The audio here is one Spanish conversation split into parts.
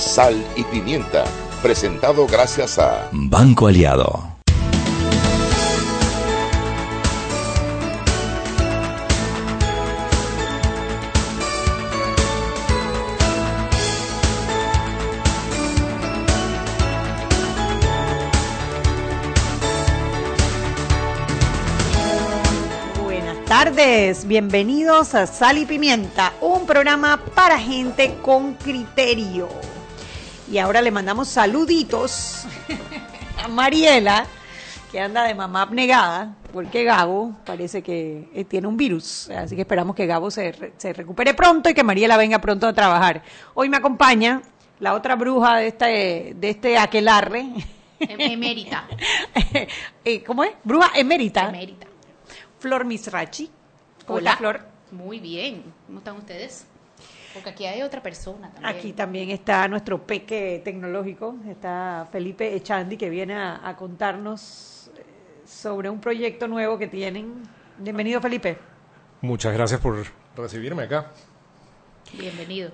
Sal y pimienta, presentado gracias a Banco Aliado. Buenas tardes, bienvenidos a Sal y Pimienta, un programa para gente con criterio. Y ahora le mandamos saluditos a Mariela, que anda de mamá abnegada, porque Gabo parece que eh, tiene un virus. Así que esperamos que Gabo se, se recupere pronto y que Mariela venga pronto a trabajar. Hoy me acompaña la otra bruja de este, de este aquelarre. Em- Emérita. Eh, ¿Cómo es? Bruja emérita. Emérita. Flor Misrachi. ¿Cómo Hola. está, Flor? Muy bien. ¿Cómo están ustedes? Porque aquí hay otra persona también. Aquí también está nuestro peque tecnológico, está Felipe Echandi, que viene a, a contarnos eh, sobre un proyecto nuevo que tienen. Bienvenido, Felipe. Muchas gracias por recibirme acá. Bienvenido.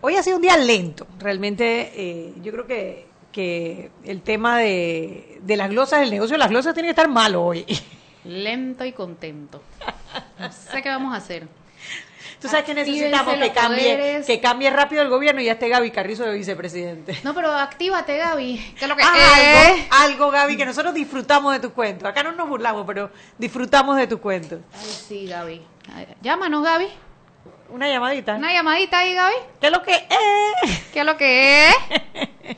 Hoy ha sido un día lento, realmente eh, yo creo que, que el tema de, de las glosas, el negocio de las glosas tiene que estar malo hoy. Lento y contento. No sé qué vamos a hacer. Tú sabes que necesitamos que cambie, poderes. que cambie rápido el gobierno y ya esté Gaby Carrizo de vicepresidente. No, pero actívate, Gaby. ¿Qué es lo que Ah, es? algo, algo, Gaby, que nosotros disfrutamos de tus cuentos. Acá no nos burlamos, pero disfrutamos de tus cuentos. Ay, sí, Gaby. Ay, Llámanos, Gaby. Una llamadita. Una llamadita ahí, Gaby. ¿Qué es lo que es? ¿Qué es lo que es?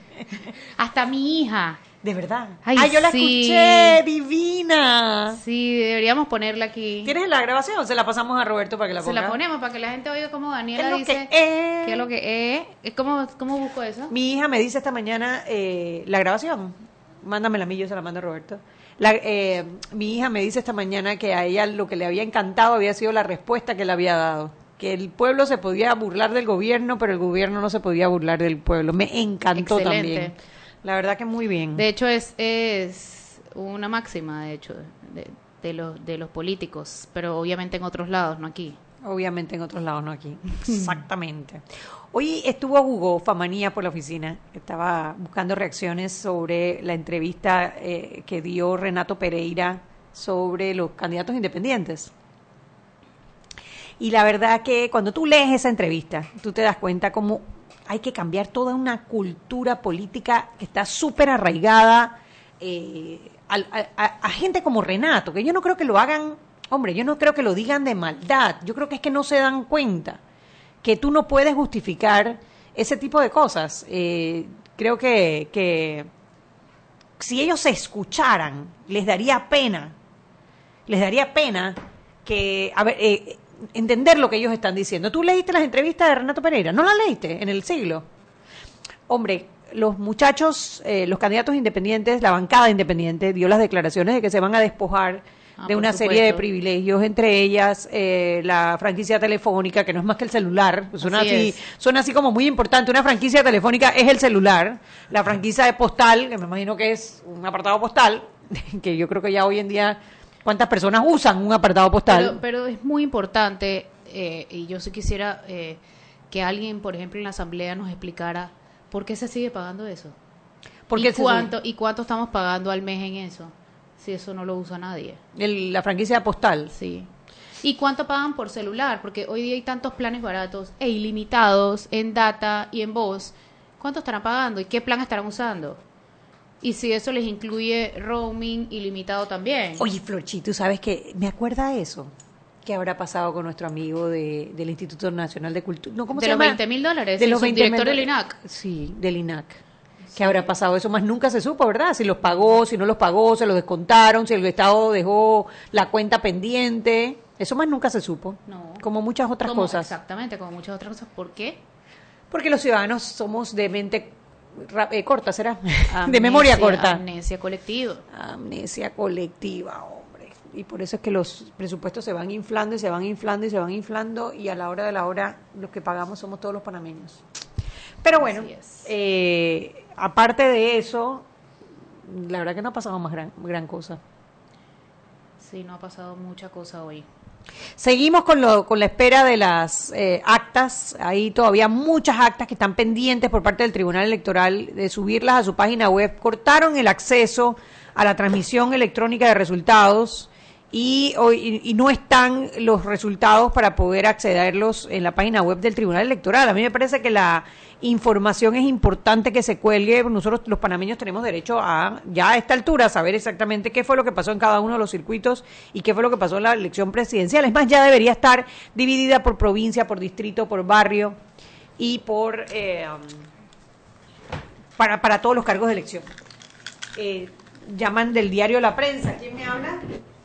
Hasta mi hija. De verdad. Ay, Ay, yo la sí. escuché, divina. Sí, deberíamos ponerla aquí. ¿Tienes la grabación o se la pasamos a Roberto para que la Se ponga? la ponemos para que la gente oiga cómo ¿Qué Daniela dice. que es? ¿Qué es lo que es? ¿Es ¿Cómo, ¿Cómo busco eso? Mi hija me dice esta mañana eh, la grabación. Mándamela a mí, yo se la mando a Roberto. La- eh, mi hija me dice esta mañana que a ella lo que le había encantado había sido la respuesta que le había dado. Que el pueblo se podía burlar del gobierno, pero el gobierno no se podía burlar del pueblo. Me encantó Excelente. también. La verdad que muy bien. De hecho, es, es una máxima, de hecho, de, de los, de los políticos, pero obviamente en otros lados, no aquí. Obviamente en otros lados, no aquí. Exactamente. Hoy estuvo Hugo Famanía por la oficina. Estaba buscando reacciones sobre la entrevista eh, que dio Renato Pereira sobre los candidatos independientes. Y la verdad que cuando tú lees esa entrevista, tú te das cuenta cómo hay que cambiar toda una cultura política que está súper arraigada eh, a gente como Renato, que yo no creo que lo hagan, hombre, yo no creo que lo digan de maldad, yo creo que es que no se dan cuenta que tú no puedes justificar ese tipo de cosas. Eh, creo que, que si ellos se escucharan, les daría pena, les daría pena que, a ver, eh, entender lo que ellos están diciendo. ¿Tú leíste las entrevistas de Renato Pereira? ¿No las leíste en el siglo? Hombre, los muchachos, eh, los candidatos independientes, la bancada independiente dio las declaraciones de que se van a despojar Ah, de una serie de privilegios, entre ellas eh, la franquicia telefónica, que no es más que el celular, suena Así así, suena así como muy importante. Una franquicia telefónica es el celular, la franquicia de postal, que me imagino que es un apartado postal, que yo creo que ya hoy en día, ¿cuántas personas usan un apartado postal? Pero, pero es muy importante, eh, y yo sí quisiera eh, que alguien, por ejemplo, en la asamblea nos explicara por qué se sigue pagando eso. Porque ¿Y cuánto, ¿Y cuánto estamos pagando al mes en eso? Si eso no lo usa nadie. el- la franquicia postal. Sí. ¿Y cuánto pagan por celular? Porque hoy día hay tantos planes baratos e ilimitados en data y en voz. ¿Cuánto estarán pagando? ¿Y qué plan estarán usando? Y si eso les incluye roaming ilimitado también. Oye, Florchi, ¿tú sabes que me acuerda eso? ¿Qué habrá pasado con nuestro amigo de, del Instituto Nacional de Cultura? No, ¿cómo De se los llama? 20 mil dólares, De los 20 subdirector mil del. INAC. Sí, del INAC. ¿Qué habrá pasado? Eso más nunca se supo, ¿verdad? Si los pagó, si no los pagó, se los descontaron, si el Estado dejó la cuenta pendiente. Eso más nunca se supo. No. Como muchas otras Como- cosas. Exactamente, como muchas otras cosas. ¿Por qué? Porque los ciudadanos somos de mente eh, corta, ¿será? de memoria corta. Amnesia colectiva. Amnesia colectiva, hombre. Y por eso es que los presupuestos se van inflando y se van inflando y se van inflando y a la hora de la hora los que pagamos somos todos los panameños. Pero bueno, eh, aparte de eso, la verdad que no ha pasado más gran, gran cosa. Sí, no ha pasado mucha cosa hoy. Seguimos con, lo, con la espera de las eh, actas. Hay todavía muchas actas que están pendientes por parte del Tribunal Electoral de subirlas a su página web. Cortaron el acceso a la transmisión electrónica de resultados y, y no están los resultados para poder accederlos en la página web del Tribunal Electoral. A mí me parece que la información es importante que se cuelgue. Nosotros los panameños tenemos derecho a, ya a esta altura, saber exactamente qué fue lo que pasó en cada uno de los circuitos y qué fue lo que pasó en la elección presidencial. Es más, ya debería estar dividida por provincia, por distrito, por barrio y por eh, para, para todos los cargos de elección. Eh, llaman del diario La Prensa. ¿Quién me habla?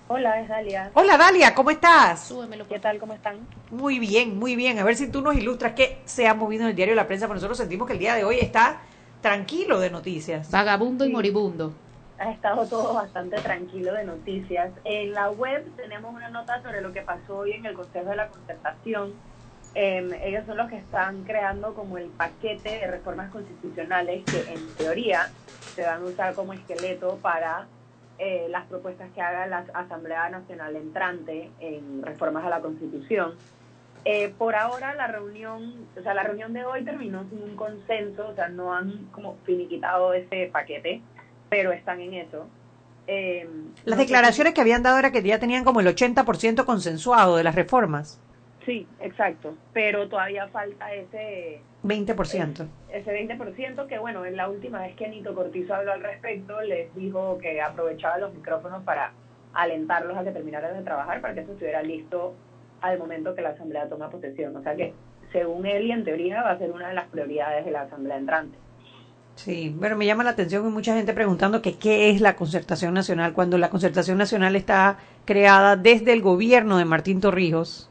Hola, es Dalia. Hola Dalia, ¿cómo estás? Súbemelo. ¿Qué tal? ¿Cómo están? Muy bien, muy bien. A ver si tú nos ilustras qué se ha movido en el diario La Prensa, porque nosotros sentimos que el día de hoy está tranquilo de noticias. Vagabundo y moribundo. Ha estado todo bastante tranquilo de noticias. En la web tenemos una nota sobre lo que pasó hoy en el Consejo de la Concertación. Em, ellos son los que están creando como el paquete de reformas constitucionales que en teoría se van a usar como esqueleto para eh, las propuestas que haga la Asamblea Nacional entrante en reformas a la Constitución. Eh, por ahora la reunión, o sea, la reunión de hoy terminó sin un consenso, o sea, no han como finiquitado ese paquete, pero están en eso. Eh, Las no sé declaraciones que habían dado era que ya tenían como el 80% consensuado de las reformas. Sí, exacto, pero todavía falta ese 20%. ese 20% que bueno, en la última vez que Nito Cortizo habló al respecto, les dijo que aprovechaba los micrófonos para alentarlos a que terminaran de trabajar para que eso estuviera listo al momento que la Asamblea toma posesión. O sea que, según él y en teoría, va a ser una de las prioridades de la Asamblea entrante. Sí, pero me llama la atención que mucha gente preguntando que qué es la concertación nacional cuando la concertación nacional está creada desde el gobierno de Martín Torrijos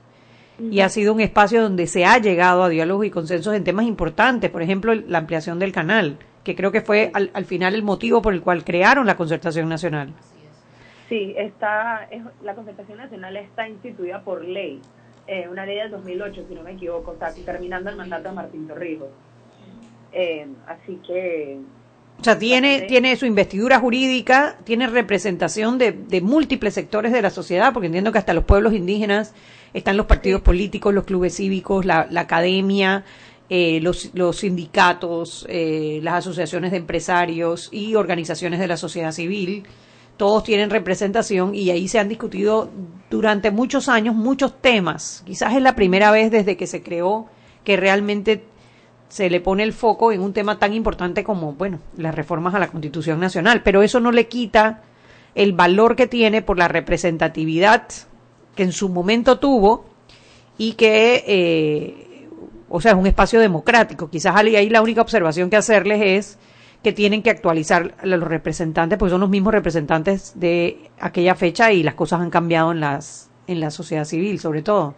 y ha sido un espacio donde se ha llegado a diálogos y consensos en temas importantes, por ejemplo, la ampliación del canal, que creo que fue al, al final el motivo por el cual crearon la concertación nacional. Sí, está, es- la concertación nacional está instituida por ley, eh, una ley del 2008, si no me equivoco, sea, terminando el mandato de Martín Torrijos. Eh, así que O sea, tiene, tiene su investidura jurídica, tiene representación de, de múltiples sectores de la sociedad, porque entiendo que hasta los pueblos indígenas están los partidos políticos, los clubes cívicos, la, la academia, eh, los, los sindicatos, eh, las asociaciones de empresarios y organizaciones de la sociedad civil. Todos tienen representación y ahí se han discutido durante muchos años muchos temas. Quizás es la primera vez desde que se creó que realmente se le pone el foco en un tema tan importante como, bueno, las reformas a la Constitución Nacional, pero eso no le quita el valor que tiene por la representatividad que en su momento tuvo y que, eh, o sea, es un espacio democrático. Quizás ahí la única observación que hacerles es que tienen que actualizar los representantes, porque son los mismos representantes de aquella fecha y las cosas han cambiado en las en la sociedad civil, sobre todo.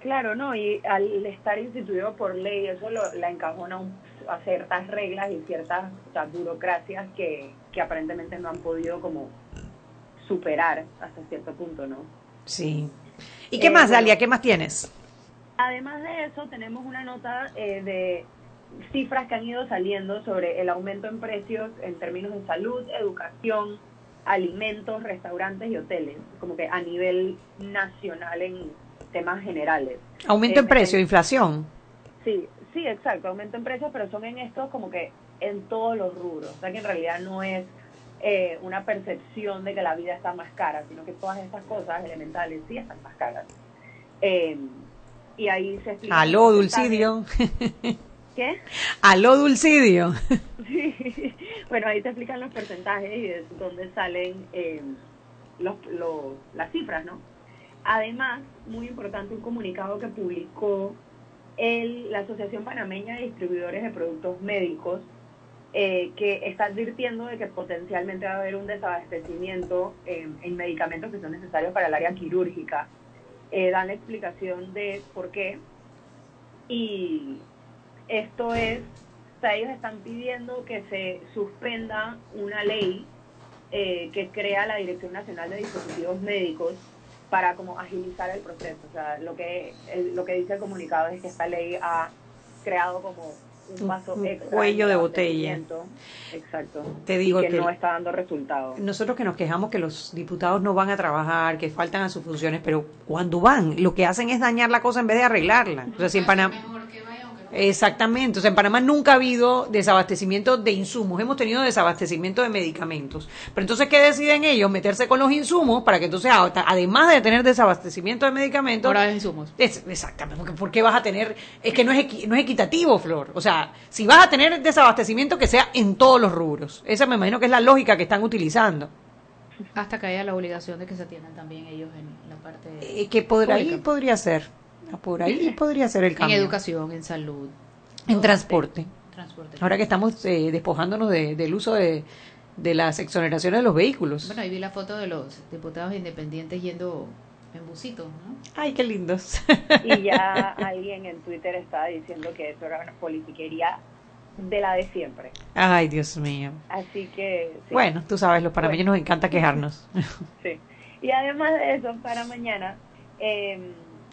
Claro, no, y al estar instituido por ley, eso lo, la encajona a ciertas reglas y ciertas burocracias que, que aparentemente no han podido como superar hasta cierto punto, ¿no? Sí. ¿Y qué Eh, más. Dalia? ¿Qué más tienes? Además de eso, tenemos una nota eh, de cifras que han ido saliendo sobre el aumento en precios en términos de salud, educación, alimentos, restaurantes y hoteles, como que a nivel nacional en temas generales. Aumento Eh, en precio, me- inflación. Sí, sí, exacto, aumento en precios, pero son en estos como que en todos los rubros. O sea que en realidad no es eh, una percepción de que la vida está más cara, sino que todas estas cosas elementales sí están más caras. Eh, y ahí se explica. Aló. Dulcidio. ¿Qué? Aló, Dulcidio. Sí. Bueno, ahí te explican los porcentajes y de dónde salen eh, los, los- las cifras, ¿no? Además, muy importante, un comunicado que publicó el, la Asociación Panameña de Distribuidores de Productos Médicos, eh, que está advirtiendo de que potencialmente va a haber un desabastecimiento en, en medicamentos que son necesarios para el área quirúrgica. Eh, dan la explicación de por qué y, esto es, o sea, ellos están pidiendo que se suspenda una ley eh, que crea la Dirección Nacional de Dispositivos Médicos para como agilizar el proceso. O sea, lo que, el- lo que dice el comunicado es que esta ley ha creado como un Un- paso un extra cuello de el botella. Exacto. Te digo y que, que- no está dando resultados. Nosotros que nos quejamos que los diputados no van a trabajar, que faltan a sus funciones, pero cuando van, lo que hacen es dañar la cosa en vez de arreglarla. O sea, si en Panamá... Exactamente, o sea, en Panamá nunca ha habido desabastecimiento de insumos, hemos tenido desabastecimiento de medicamentos. Pero entonces, ¿qué deciden ellos? Meterse con los insumos para que entonces, además de tener desabastecimiento de medicamentos, Ahora insumos. es- exactamente, porque ¿por qué vas a tener? Es que no es, equi- no es equitativo, Flor. O sea, si vas a tener desabastecimiento, que sea en todos los rubros. Esa me imagino que es la lógica que están utilizando. Hasta que haya la obligación de que se atiendan también ellos en la parte Eh, que ahí podría ser. Por ahí podría ser el en cambio. educación, en salud, En transporte. transporte. Ahora que estamos eh, despojándonos de- del uso de, de las exoneraciones de los vehículos. Bueno, ahí vi la foto de los diputados independientes yendo en busitos, ¿no? Ay, qué lindos. Y ya alguien en Twitter estaba diciendo que eso era una politiquería de la de siempre. Ay, Dios mío. Así que, sí. Bueno, tú sabes, los panameños nos encanta quejarnos. Sí. Y además de eso, para mañana eh,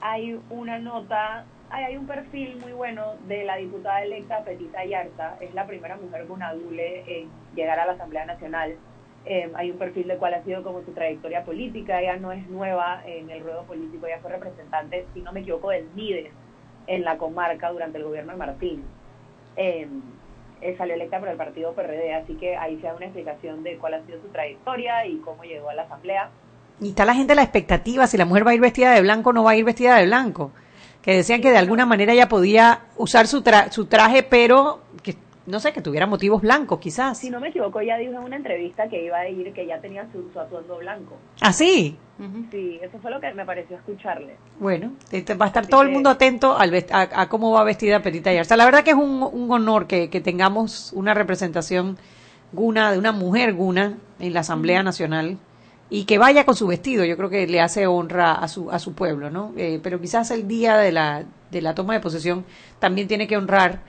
hay una nota, hay, un perfil muy bueno de la diputada electa Petita Yarta, es la primera mujer gunadule en llegar a la Asamblea Nacional. Eh, hay un perfil de cuál ha sido como su trayectoria política, ella no es nueva en el ruedo político, ella fue representante, si no me equivoco, del MIDES en la comarca durante el gobierno de Martín. Eh, eh, salió electa por el partido PRD, así que ahí se da una explicación de cuál ha sido su trayectoria y cómo llegó a la Asamblea. Y está la gente a la expectativa si la mujer va a ir vestida de blanco o no va a ir vestida de blanco. Que decían que de alguna manera ella podía usar su, tra- su traje, pero que no sé, que tuviera motivos blancos quizás. Si no me equivoco, ella dijo en una entrevista que iba a ir, que ya tenía su, su atuendo blanco. ¿Ah, sí? Sí, eso fue lo que me pareció escucharle. Bueno, va a estar Así todo el mundo atento al a, a cómo va vestida Petita Yarza. La verdad que es un, un honor que, que tengamos una representación guna de una mujer guna en la Asamblea Nacional y que vaya con su vestido. Yo creo que le hace honra a su a su pueblo, ¿no? Eh, pero quizás el día de la de la toma de posesión también tiene que honrar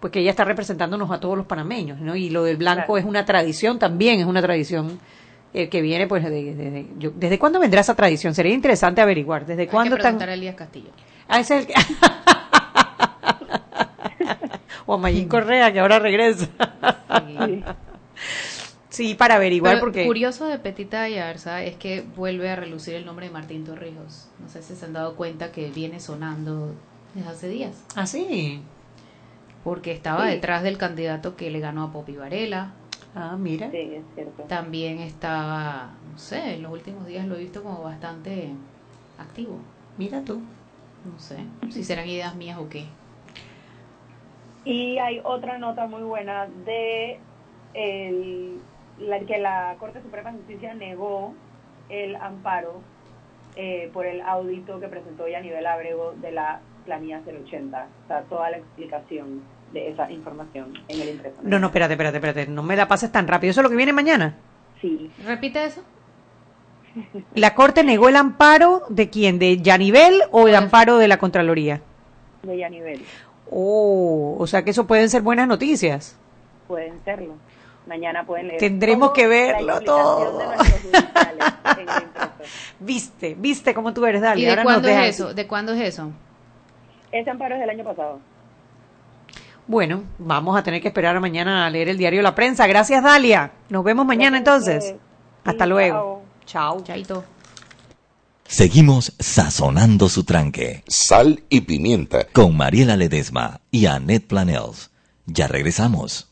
pues que ella está representándonos a todos los panameños, ¿no? Y lo del blanco Claro. es una tradición también, es una tradición eh, que viene pues de, de- de- yo- ¿desde cuándo vendrá esa tradición? Sería interesante averiguar, ¿desde Hay que cuándo están preguntar a Elías Castillo. Ah, ese es el que... o a Mayín Correa, que ahora regresa. Sí. Sí, para averiguar, Pero porque... curioso de Petita Yarza es que vuelve a relucir el nombre de Martín Torrijos. No sé si se han dado cuenta que viene sonando desde hace días. Ah, sí. Porque estaba Sí. detrás del candidato que le ganó a Popi Varela. Ah, mira. Sí, es cierto. También estaba, no sé, en los últimos días lo he visto como bastante activo. Mira tú. No sé si serán ideas mías o qué. Y hay otra nota muy buena de el, la, que la Corte Suprema de Justicia negó el amparo eh, por el audito que presentó ya a nivel Abrego de la planilla 080. O sea, toda la explicación de esa información en el impreso. No, no, espérate, espérate, espérate. No me la pases tan rápido. ¿Eso es lo que viene mañana? Sí, Repite eso. ¿La Corte negó el amparo de quién? ¿De Yanivel o el amparo de la Contraloría? de ya nivel. Oh, o sea que eso pueden ser buenas noticias. Pueden serlo. Mañana pueden leer. Tendremos que verlo todo. de en. Viste, viste cómo tú eres, ¿Y Dalia. de Ahora nos cuándo es eso? ¿De cuándo es eso? Ese amparo es del año pasado. Bueno, vamos a tener que esperar a mañana a leer el diario La Prensa. Gracias, Dalia. Nos vemos mañana Gracias entonces. Hasta Sí, luego. Chao. Chaito. Seguimos sazonando su tranque Sal y pimienta. con Mariela Ledesma y Annette Planels. Ya regresamos.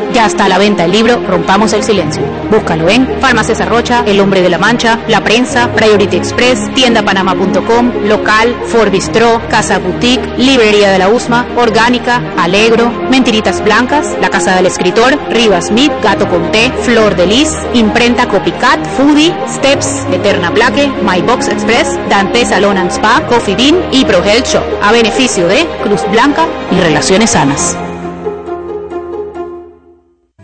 Ya está a la venta el libro Rompamos el Silencio. Búscalo en Farmacias Arrocha, El Hombre de la Mancha, La Prensa, Priority Express, tiendapanama.com, Local, Forbistro, Casa Boutique, Librería de la Usma, Orgánica, Alegro, Mentiritas Blancas, La Casa del Escritor, Rivas Smith, Gato Conté, Flor de Lis, Imprenta Copycat, Foodie, Steps, Eterna Plaque, My Box Express, Dante Salon and Spa, Coffee Bean y Pro Health Shop, a beneficio de Cruz Blanca y Relaciones Sanas.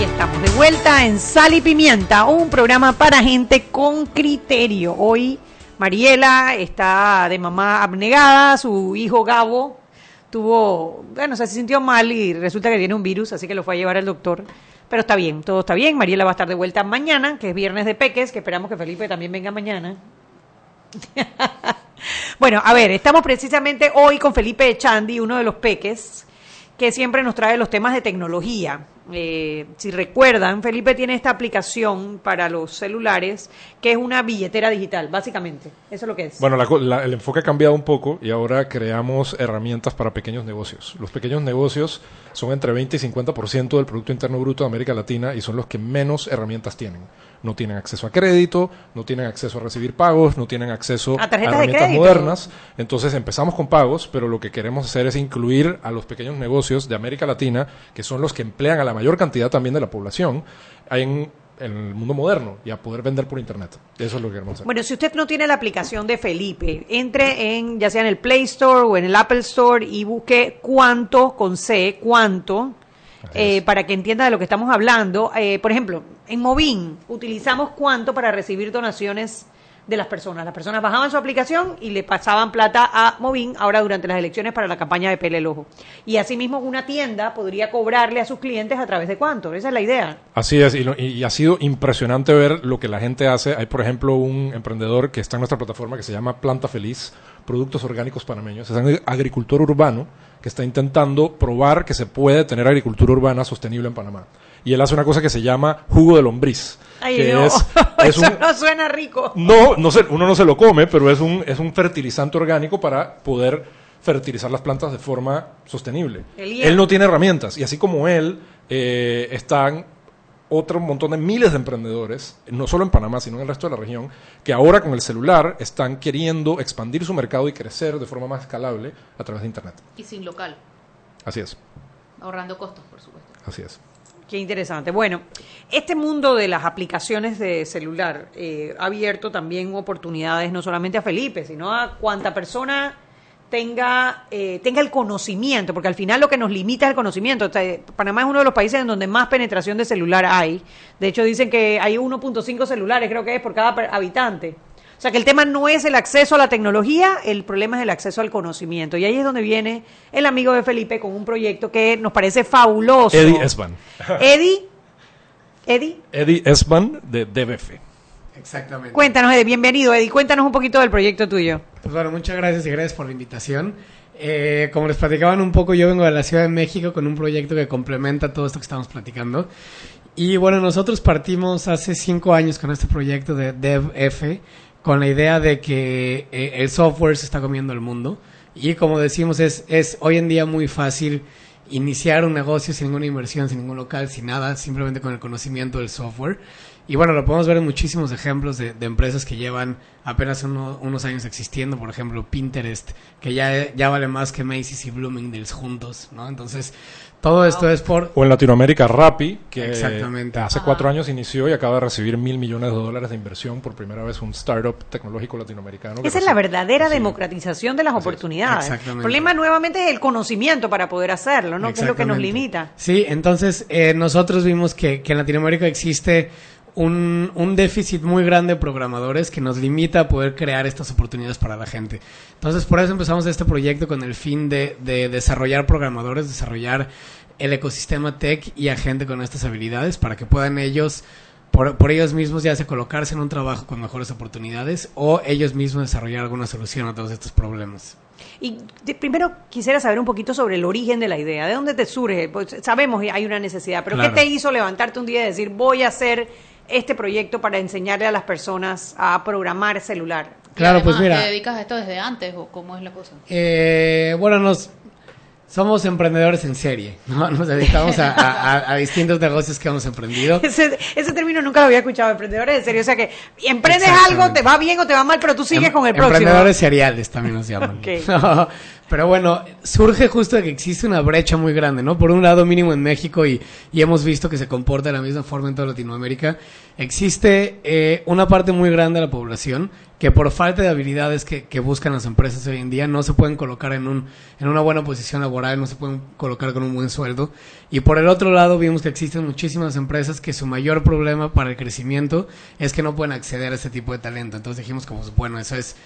Y estamos de vuelta en Sal y Pimienta, un programa para gente con criterio. Hoy Mariela está de mamá abnegada, su hijo Gabo tuvo, bueno, se sintió mal y resulta que tiene un virus, así que lo fue a llevar al doctor. Pero está bien, todo está bien. Mariela va a estar de vuelta mañana, que es viernes de peques, que esperamos que Felipe también venga mañana. bueno, a ver, estamos precisamente hoy con Felipe Chandi, uno de los peques, que siempre nos trae los temas de tecnología. Eh, si recuerdan, Felipe tiene esta aplicación para los celulares que es una billetera digital, básicamente. Eso es lo que es. Bueno, la la- el enfoque ha cambiado un poco y ahora creamos herramientas para pequeños negocios. Los pequeños negocios son entre 20 y 50% del Producto Interno Bruto de América Latina y son los que menos herramientas tienen. No tienen acceso a crédito, no tienen acceso a recibir pagos, no tienen acceso A a, herramientas modernas. Entonces empezamos con pagos, pero lo que queremos hacer es incluir a los pequeños negocios de América Latina, que son los que emplean a la mayor cantidad también de la población, en, en el mundo moderno y a poder vender por Internet. Eso es lo que queremos hacer. Bueno, si usted no tiene la aplicación de Felipe, entre en, ya sea en el Play Store o en el Apple Store y busque cuánto, con C, cuánto, eh, para que entienda de lo que estamos hablando. Eh, por ejemplo, en Movin utilizamos cuánto para recibir donaciones de las personas. Las personas bajaban su aplicación y le pasaban plata a Movin ahora durante las elecciones para la campaña de Pele el Ojo. Y asimismo una tienda podría cobrarle a sus clientes a través de cuánto. Esa es la idea. Así es, y, lo- y ha sido impresionante ver lo que la gente hace. Hay, por ejemplo, un emprendedor que está en nuestra plataforma que se llama Planta Feliz, Productos Orgánicos Panameños. Es un agricultor urbano que está intentando probar que se puede tener agricultura urbana sostenible en Panamá. Y él hace una cosa que se llama jugo de lombriz. Ay, que no. es, es Eso un, no suena rico. no, no se- uno no se lo come, pero es un, es un fertilizante orgánico para poder fertilizar las plantas de forma sostenible. Él no tiene herramientas y así como él, eh, están otro montón de miles de emprendedores, no solo en Panamá, sino en el resto de la región, que ahora con el celular están queriendo expandir su mercado y crecer de forma más escalable a través de Internet. Y sin local, Así es, ahorrando costos, por supuesto. así es. Qué interesante. Bueno, este mundo de las aplicaciones de celular eh, ha abierto también oportunidades no solamente a Felipe, sino a cuanta persona tenga, eh, tenga el conocimiento, porque al final lo que nos limita es el conocimiento. O sea, Panamá es uno de los países en donde más penetración de celular hay. De hecho, dicen que hay 1.5 celulares, creo que es por cada habitante. O sea que el tema no es el acceso a la tecnología, el problema es el acceso al conocimiento. Y ahí es donde viene el amigo de Felipe con un proyecto que nos parece fabuloso. Eddie Esban. Eddie, Eddie, Eddie Esban de DBF. Exactamente. cuéntanos, Eddie, bienvenido, Eddie, cuéntanos un poquito del proyecto tuyo. Pues bueno, muchas gracias y gracias por la invitación. Eh, como les platicaban un poco, yo vengo de la Ciudad de México con un proyecto que complementa todo esto que estamos platicando. Y bueno, nosotros partimos hace cinco años con este proyecto de DevF con la idea de que eh, el software se está comiendo el mundo. Y como decimos, es, es hoy en día muy fácil iniciar un negocio sin ninguna inversión, sin ningún local, sin nada, simplemente con el conocimiento del software. Y bueno, lo podemos ver en muchísimos ejemplos de, de empresas que llevan apenas uno- unos años existiendo, por ejemplo Pinterest, que ya, ya vale más que Macy's y Bloomingdale's juntos, ¿no? Entonces, todo esto es por... O en Latinoamérica, Rappi, que Exactamente. hace cuatro años inició y acaba de recibir mil millones de dólares de inversión por primera vez un startup tecnológico latinoamericano. Esa es la verdadera democratización de las oportunidades. Exactamente. El problema nuevamente es el conocimiento para poder hacerlo, ¿no? Que es lo que nos limita. Sí, entonces eh, nosotros vimos que, que en Latinoamérica existe un, un déficit muy grande de programadores que nos limita a poder crear estas oportunidades para la gente. Entonces por eso empezamos este proyecto con el fin de, de desarrollar programadores, desarrollar el ecosistema tech y a gente con estas habilidades para que puedan ellos por, por ellos mismos ya sea colocarse en un trabajo con mejores oportunidades o ellos mismos desarrollar alguna solución a todos estos problemas. Y de- primero quisiera saber un poquito sobre el origen de la idea. ¿De dónde te surge? Pues sabemos que hay una necesidad, pero Claro. ¿qué te hizo levantarte un día y decir voy a hacer este proyecto para enseñarle a las personas a programar celular? Claro, pues Además, mira. ¿Te dedicas a esto desde antes o cómo es la cosa? Eh, bueno, nos somos emprendedores en serie, ¿no? Nos dedicamos a, a- a- a distintos negocios que hemos emprendido. Ese, ese término nunca lo había escuchado, emprendedores en serio. O sea que emprendes algo, te va bien o te va mal, pero tú sigues Em- con el próximo. Emprendedores seriales también nos llaman. Ok. Pero bueno, surge justo de que existe una brecha muy grande, ¿no? Por un lado, mínimo en México, y, y hemos visto que se comporta de la misma forma en toda Latinoamérica, existe eh, una parte muy grande de la población que por falta de habilidades que, que buscan las empresas hoy en día no se pueden colocar en, un, en una buena posición laboral, no se pueden colocar con un buen sueldo. Y por el otro lado, vimos que existen muchísimas empresas que su mayor problema para el crecimiento es que no pueden acceder a este tipo de talento. Entonces dijimos como, bueno, eso es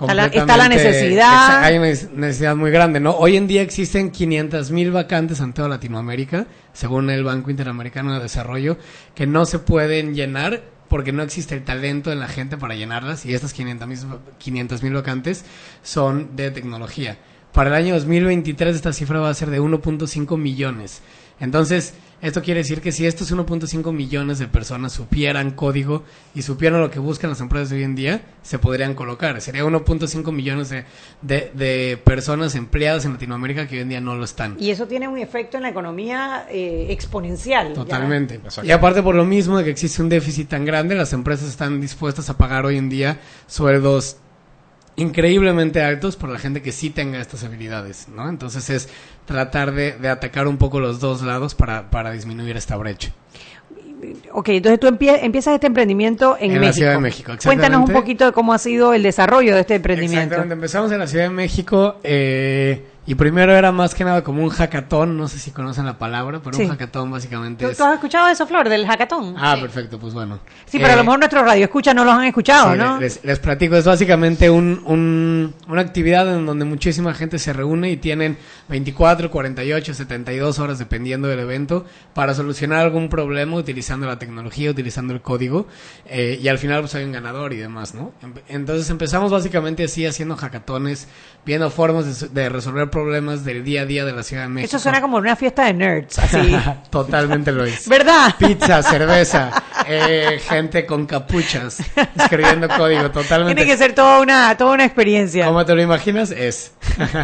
Está la- está la completamente- necesidad. Hay una necesidad muy grande, ¿no? Hoy en día existen 500 mil vacantes en toda Latinoamérica, según el Banco Interamericano de Desarrollo, que no se pueden llenar porque no existe el talento en la gente para llenarlas y estas 500 mil vacantes son de tecnología. Para el año 2023 esta cifra va a ser de 1.5 millones. Entonces, esto quiere decir que si estos 1.5 millones de personas supieran código y supieran lo que buscan las empresas de hoy en día, se podrían colocar. Sería 1.5 millones de, de, de personas empleadas en Latinoamérica que hoy en día no lo están. Y eso tiene un efecto en la economía eh, exponencial. Totalmente. Y aparte por lo mismo de que existe un déficit tan grande, las empresas están dispuestas a pagar hoy en día sueldos increíblemente altos por la gente que sí tenga estas habilidades, ¿no? Entonces es tratar de, de atacar un poco los dos lados para, para disminuir esta brecha. Ok, entonces tú empie- empiezas este emprendimiento en, En la México. Ciudad de México, Cuéntanos un poquito de cómo ha sido el desarrollo de este emprendimiento. Exactamente, empezamos en la Ciudad de México. eh, Y primero era más que nada como un hackathon, no sé si conocen la palabra, pero Sí. un hackathon básicamente ¿Tú, es... tú has escuchado eso, Flor, del hackathon? Ah, perfecto, pues bueno. Sí, pero a Eh, lo mejor nuestros radioescuchas no los han escuchado, Sí, ¿no? Les, les platico, es básicamente un, un- una actividad en donde muchísima gente se reúne y tienen 24, 48, 72 horas dependiendo del evento para solucionar algún problema utilizando la tecnología, utilizando el código eh, y al final pues hay un ganador y demás, ¿no? Entonces empezamos básicamente así haciendo hackatones, viendo formas de, de resolver problemas del día a día de la Ciudad de México. Eso suena como una fiesta de nerds, así. Totalmente lo es. ¿Verdad? Pizza, cerveza, eh, gente con capuchas escribiendo código, totalmente. Tiene que ser toda una, toda una experiencia. ¿Cómo te lo imaginas? Es.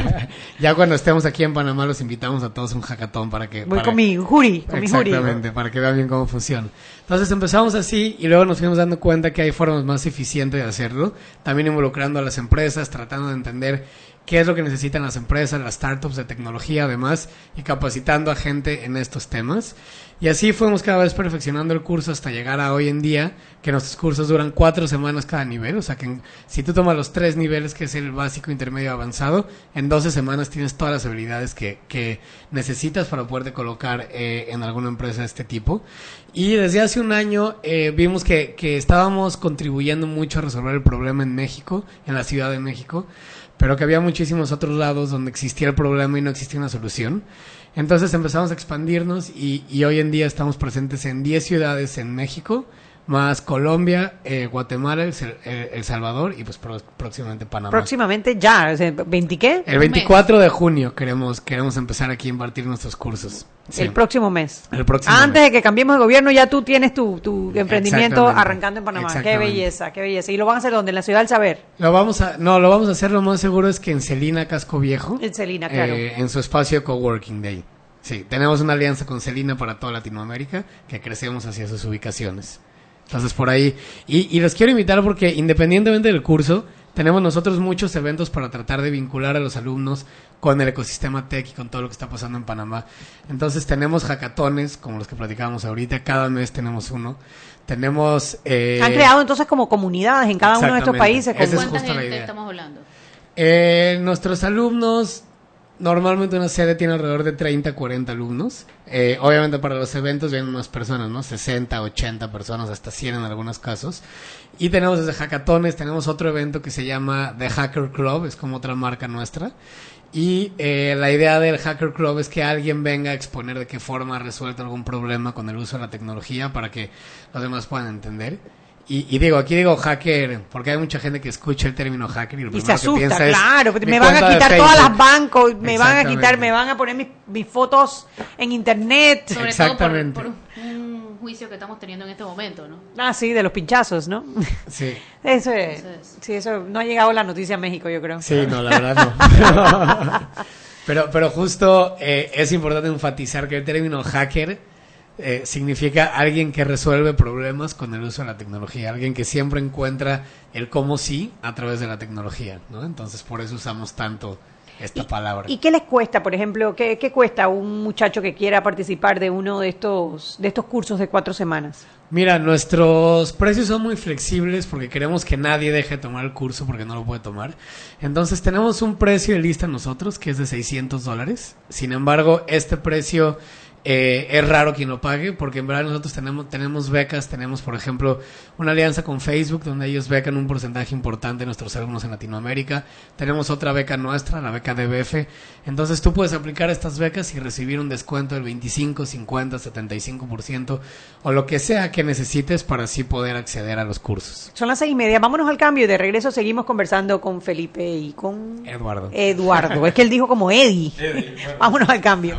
ya cuando estemos aquí en Panamá los invitamos a todos a un hackathon para que... Voy para- con mi jury, con mi jury. Exactamente, para que vean bien cómo funciona. Entonces empezamos así y luego nos fuimos dando cuenta que hay formas más eficientes de hacerlo, también involucrando a las empresas, tratando de entender qué es lo que necesitan las empresas, las startups de tecnología además, y capacitando a gente en estos temas. Y así fuimos cada vez perfeccionando el curso hasta llegar a hoy en día, que nuestros cursos duran cuatro semanas cada nivel, o sea que si tú tomas los tres niveles, que es el básico, intermedio avanzado, en 12 semanas tienes todas las habilidades que, que necesitas para poderte colocar eh, en alguna empresa de este tipo. Y desde hace un año eh, vimos que, que estábamos contribuyendo mucho a resolver el problema en México, en la Ciudad de México, pero que había muchísimos otros lados donde existía el problema y no existía una solución. Entonces empezamos a expandirnos y, y hoy en día estamos presentes en 10 ciudades en México, más Colombia, eh, Guatemala, El, Sal- El- El Salvador y pues pro- próximamente Panamá. Próximamente ya, o sea, ¿20 qué? El 24 de junio queremos, queremos empezar aquí a impartir nuestros cursos. Sí. El próximo mes. El próximo Antes de que cambiemos de gobierno, ya tú tienes tu, tu emprendimiento arrancando en Panamá. Qué belleza, qué belleza. ¿Y lo van a hacer donde? En la Ciudad del Saber. Lo vamos a, no, lo vamos a hacer lo más seguro es que en Celina Casco Viejo. En Celina, claro. eh, en su espacio Coworking Day. Sí, tenemos una alianza con Celina para toda Latinoamérica que crecemos hacia sus ubicaciones. Entonces por ahí, y, y los quiero invitar porque independientemente del curso, tenemos nosotros muchos eventos para tratar de vincular a los alumnos con el ecosistema tech y con todo lo que está pasando en Panamá. Entonces tenemos hackatones, como los que platicábamos ahorita, cada mes tenemos uno. Tenemos... eh, Han creado entonces como comunidades en cada uno de estos países. Esa es como- ¿Cuánta justo la gente idea. estamos hablando? Eh, nuestros alumnos, normalmente una sede tiene alrededor de 30, 40 alumnos. Eh, obviamente para los eventos vienen más personas, ¿no? 60, 80 personas, hasta 100 en algunos casos. Y tenemos desde hackatones, tenemos otro evento que se llama The Hacker Club, es como otra marca nuestra. Y eh, la idea del Hacker Club es que alguien venga a exponer de qué forma ha resuelto algún problema con el uso de la tecnología para que los demás puedan entender. Y, y digo, aquí digo hacker, porque hay mucha gente que escucha el término hacker y lo Y se primero que asusta, piensa es claro, me van a quitar todas las bancos, me van a quitar, me van a poner mis, mis fotos en internet. Sobre Exactamente. todo por, por un juicio que estamos teniendo en este momento, ¿no? Ah, sí, de los pinchazos, ¿no? Sí. Eso es, sí, eso no ha llegado la noticia a México, yo creo. Sí, no, la verdad no. pero, pero justo eh, es importante enfatizar que el término hacker eh, significa alguien que resuelve problemas con el uso de la tecnología, alguien que siempre encuentra el cómo sí a través de la tecnología, ¿no? Entonces por eso usamos tanto esta palabra. ¿Y qué les cuesta, por ejemplo, qué, qué cuesta a un muchacho que quiera participar de uno de estos, de estos cursos de cuatro semanas? Mira, nuestros precios son muy flexibles porque queremos que nadie deje de tomar el curso porque no lo puede tomar. Entonces tenemos un precio de lista nosotros que es de 600 dólares. Sin embargo, este precio eh, es raro quien lo pague porque en verdad nosotros tenemos, tenemos becas, tenemos por ejemplo una alianza con Facebook donde ellos becan un porcentaje importante de nuestros alumnos en Latinoamérica. Tenemos otra beca nuestra, la beca DBF. Entonces tú puedes aplicar estas becas y recibir un descuento del 25, 50, 75% o lo que sea que necesites para así poder acceder a los cursos. Son las seis y media, vámonos al cambio y de regreso seguimos conversando con Felipe y con Eduardo. Eduardo. es que él dijo como Eddie. vámonos al cambio.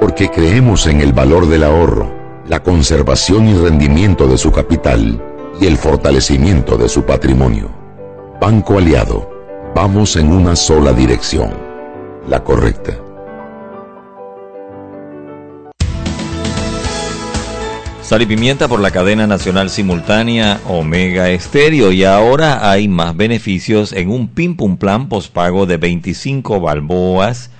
porque creemos en el valor del ahorro, la conservación y rendimiento de su capital y el fortalecimiento de su patrimonio. Banco Aliado, vamos en una sola dirección, la correcta. Sal y pimienta por la cadena nacional simultánea Omega Estéreo y ahora hay más beneficios en un Pim Pum Plan pospago de 25 balboas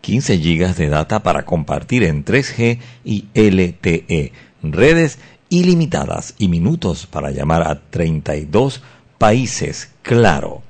15 GB de data para compartir en 3G y LTE, redes ilimitadas y minutos para llamar a 32 países, claro.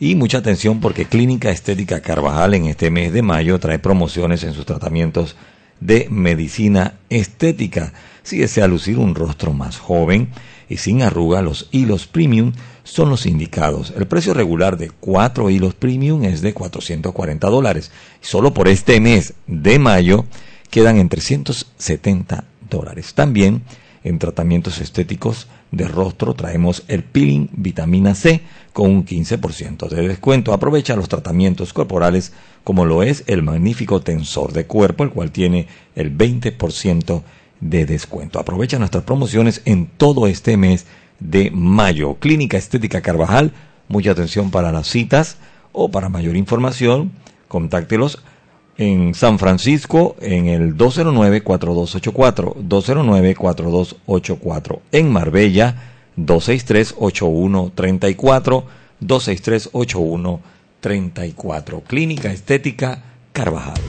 Y mucha atención porque Clínica Estética Carvajal en este mes de mayo trae promociones en sus tratamientos de medicina estética. Si desea lucir un rostro más joven y sin arruga, los hilos premium son los indicados. El precio regular de 4 hilos premium es de 440 dólares. Solo por este mes de mayo quedan en 370 dólares. También en tratamientos estéticos de rostro traemos el peeling vitamina C con un 15% de descuento. Aprovecha los tratamientos corporales como lo es el magnífico tensor de cuerpo, el cual tiene el 20% de descuento. Aprovecha nuestras promociones en todo este mes de mayo. Clínica Estética Carvajal, mucha atención para las citas o para mayor información, contáctelos en San Francisco en el 209-4284, 209-4284, en Marbella 263-8134, 263-8134, Clínica Estética Carvajal.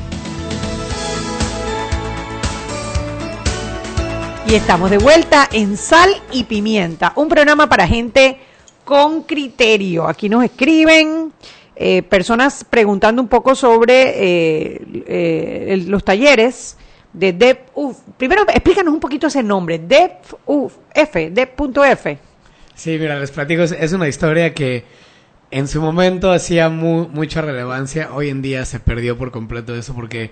Y estamos de vuelta en Sal y Pimienta, un programa para gente con criterio. Aquí nos escriben eh, personas preguntando un poco sobre eh, eh, los talleres de DEPUF. Primero, explícanos un poquito ese nombre, DEPUF, F. Sí, mira, les platico, es una historia que en su momento hacía mucha relevancia, hoy en día se perdió por completo eso porque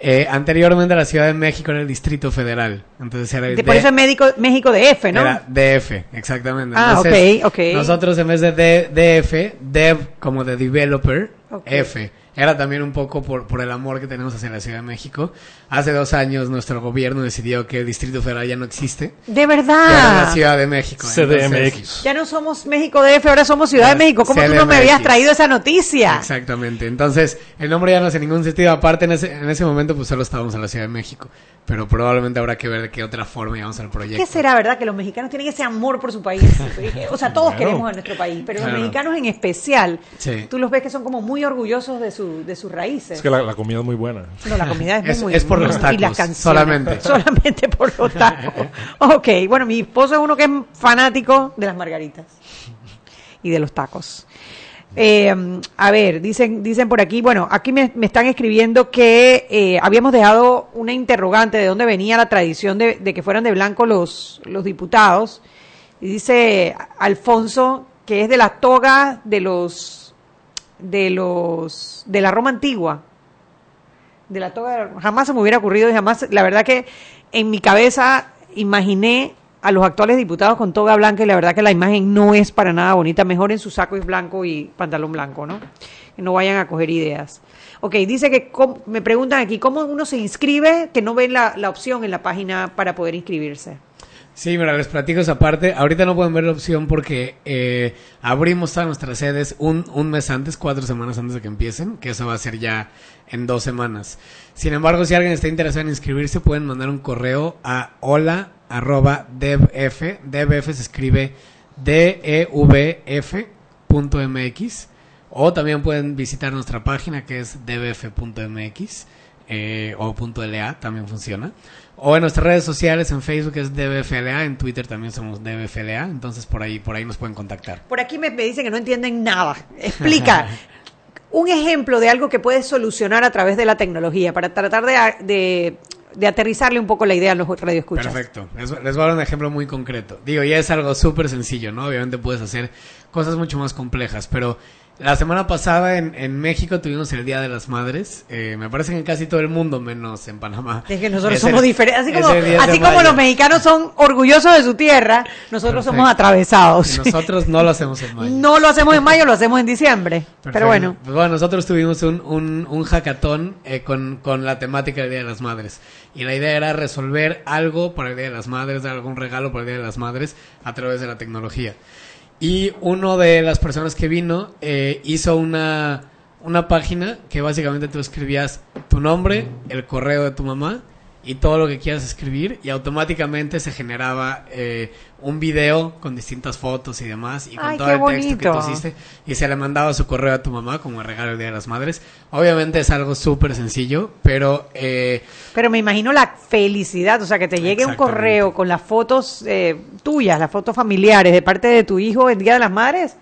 eh, anteriormente la Ciudad de México era el Distrito Federal. Entonces era Por eso es México, México DF, ¿no? Era DF, exactamente. Ah, ok, ok. Nosotros en vez de DF, Dev como de Developer, F era también un poco por, por el amor que tenemos hacia la Ciudad de México. Hace dos años nuestro gobierno decidió que el Distrito Federal ya no existe. De verdad. Ya la Ciudad de México. CDMX. ya no somos México DF, ahora somos Ciudad de México. ¿Cómo tú no me habías traído esa noticia? Exactamente. Entonces, el nombre ya no hace ningún sentido. Aparte, en ese, en ese momento, pues solo estábamos en la Ciudad de México pero probablemente habrá que ver de qué otra forma llevamos al proyecto. ¿Qué será, verdad? Que los mexicanos tienen ese amor por su país. o sea, todos queremos a nuestro país, pero los mexicanos en especial, tú los ves que son como muy orgullosos de, su, de sus raíces. Es que la, comida es muy buena. No, la comida es, muy Es por los tacos, y las canciones, solamente. Solamente por los tacos. ok, bueno, mi esposo es uno que es fanático de las margaritas y de los tacos. Eh, a ver, dicen, dicen por aquí, bueno, aquí me, están escribiendo que eh, habíamos dejado una interrogante de dónde venía la tradición de, que fueran de blanco los, los diputados. Y dice Alfonso que es de la toga de los de los de la Roma antigua. De la toga, jamás se me hubiera ocurrido jamás, la verdad que en mi cabeza imaginé a los actuales diputados con toga blanca y la verdad que la imagen no es para nada bonita. Mejor en su saco es blanco y pantalón blanco, ¿no? Que no vayan a coger ideas. Ok, dice que me preguntan aquí, ¿cómo uno se inscribe? Que no ven la, la opción en la página para poder inscribirse. Sí, mira, les platico esa parte. Ahorita no pueden ver la opción porque eh, abrimos todas nuestras sedes un, un mes antes, cuatro semanas antes de que empiecen, que eso va a ser ya en dos semanas. Sin embargo, si alguien está interesado en inscribirse, pueden mandar un correo a hola arroba devf. Devf se escribe E D-E-V-F punto MX. O también pueden visitar nuestra página que es dbf.mx eh, o .la, también funciona. O en nuestras redes sociales, en Facebook es dbfla, en Twitter también somos dbfla, entonces por ahí, por ahí nos pueden contactar. Por aquí me, me dice que no entienden nada. Explica un ejemplo de algo que puedes solucionar a través de la tecnología para tratar de, de, aterrizarle un poco la idea a los radioescuchas. Perfecto. Les, les voy a dar un ejemplo muy concreto. Digo, ya es algo súper sencillo, ¿no? Obviamente puedes hacer cosas mucho más complejas, pero la semana pasada en, en México tuvimos el Día de las Madres. Eh, me parece que en casi todo el mundo, menos en Panamá. Es que nosotros Es el- somos diferentes. Así como, el 10 de así como mayo. los mexicanos son orgullosos de su tierra, nosotros somos atravesados. Y nosotros no lo hacemos en mayo. No lo hacemos en mayo, lo hacemos en diciembre. Pero bueno, Pues bueno, nosotros tuvimos un, un, un hackathon eh, con, con la temática del Día de las Madres. Y la idea era resolver algo para el Día de las Madres, dar algún regalo para el Día de las Madres a través de la tecnología. Y uno de las personas que vino eh, hizo una, una página que básicamente tú escribías tu nombre, el correo de tu mamá y todo lo que quieras escribir y automáticamente se generaba eh, un video con distintas fotos y demás y con Ay, todo el texto que tú hiciste y se le mandaba su correo a tu mamá como regalo del Día de las Madres. Obviamente es algo súper sencillo, pero eh, pero me imagino la felicidad, o sea, que te llegue un Exactamente. correo con las fotos eh, tuyas, las fotos familiares de parte de tu hijo el Día de las Madres.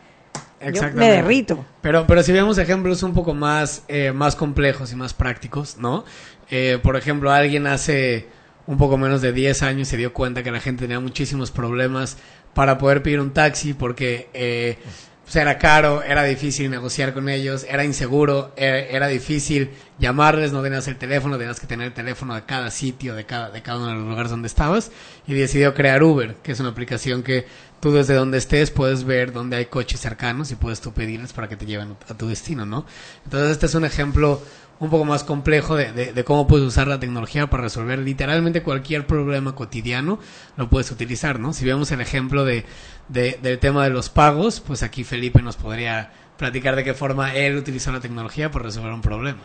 Yo me Exactamente. derrito. Pero, pero si vemos ejemplos un poco más, eh, más complejos y más prácticos, ¿no? Eh, por ejemplo, alguien hace un poco menos de 10 años se dio cuenta que la gente tenía muchísimos problemas para poder pedir un taxi porque eh, pues era caro, era difícil negociar con ellos, era inseguro, era, era difícil llamarles, no tenías el teléfono, tenías que tener el teléfono de cada sitio, de cada, de cada uno de los lugares donde estabas y decidió crear Uber, que es una aplicación que tú desde donde estés puedes ver dónde hay coches cercanos y puedes tú pedirles para que te lleven a tu destino, ¿no? Entonces este es un ejemplo un poco más complejo de, cómo puedes usar la tecnología para resolver literalmente cualquier problema cotidiano, lo puedes utilizar, ¿no? Si vemos el ejemplo de, de- del tema de los pagos, pues aquí Felipe nos podría platicar de qué forma él utilizó la tecnología para resolver un problema.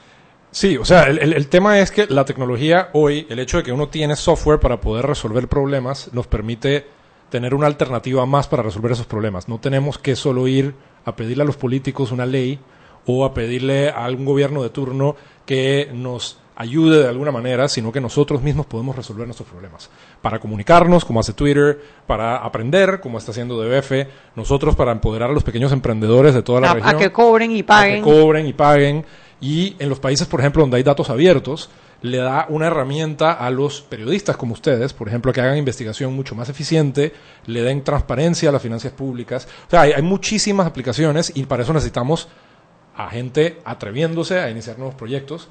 Sí, o sea, el, el- el tema es que la tecnología hoy, el hecho de que uno tiene software para poder resolver problemas, nos permite tener una alternativa más para resolver esos problemas. No tenemos que solo ir a pedirle a los políticos una ley o a pedirle a algún gobierno de turno que nos ayude de alguna manera, sino que nosotros mismos podemos resolver nuestros problemas. Para comunicarnos, como hace Twitter, para aprender, como está haciendo DBF, nosotros para empoderar a los pequeños emprendedores de toda la A, región a que cobren y a que paguen. cobren y paguen. Y en los países, por ejemplo, donde hay datos abiertos, le da una herramienta a los periodistas como ustedes, por ejemplo, que hagan investigación mucho más eficiente, le den transparencia a las finanzas públicas. O sea, hay, muchísimas aplicaciones y para eso necesitamos a gente atreviéndose a iniciar nuevos proyectos.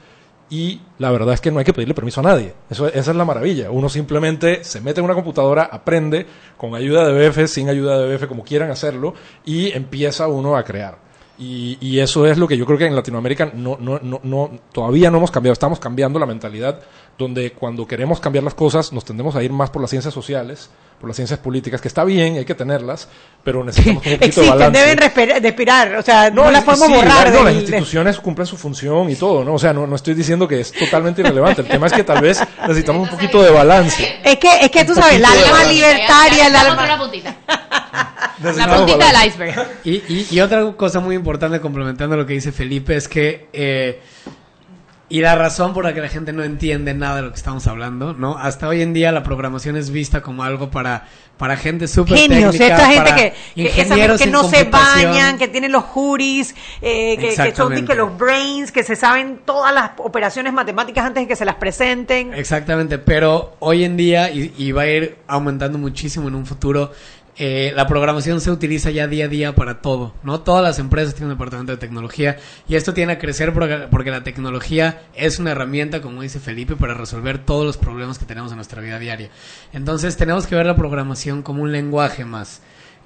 Y la verdad es que no hay que pedirle permiso a nadie. Eso, esa es la maravilla. Uno simplemente se mete en una computadora, aprende con ayuda de BF, sin ayuda de BF, como quieran hacerlo, y empieza uno a crear. Y, y eso es lo que yo creo que en Latinoamérica no, no, no, no, todavía no hemos cambiado. Estamos cambiando la mentalidad donde cuando queremos cambiar las cosas nos tendemos a ir más por las ciencias sociales, por las ciencias políticas, que está bien, hay que tenerlas, pero necesitamos un poquito de Existen, balance. deben respirar, o sea, no, las y- podemos sí, borrar. no, las del- instituciones cumplen su función y todo, ¿no? O sea, no, no estoy diciendo que es totalmente irrelevante. El tema es que tal vez necesitamos un poquito de balance. Es que, es que tú sabes, la de alma libertaria, el alma... la puntita. La del iceberg. Y, y, y otra cosa muy importante complementando lo que dice Felipe es que eh, y la razón por la que la gente no entiende nada de lo que estamos hablando, ¿no? Hasta hoy en día la programación es vista como algo para para gente súper Genios, técnica, esta gente para que, ingenieros que no se bañan, que tienen los juris, eh, que, que son que los brains, que se saben todas las operaciones matemáticas antes de que se las presenten. Exactamente, pero hoy en día, y, y va a ir aumentando muchísimo en un futuro, eh, la programación se utiliza ya día a día para todo, ¿no? Todas las empresas tienen un departamento de tecnología y esto tiene a crecer porque, la tecnología es una herramienta, como dice Felipe, para resolver todos los problemas que tenemos en nuestra vida diaria. Entonces tenemos que ver la programación como un lenguaje más.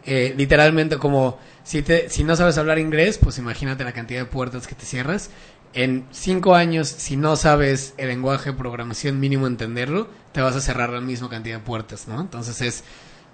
Eh, literalmente como si, te, si no sabes hablar inglés, pues imagínate la cantidad de puertas que te cierras. En cinco años, si no sabes el lenguaje de programación mínimo entenderlo, te vas a cerrar la misma cantidad de puertas, ¿no? Entonces es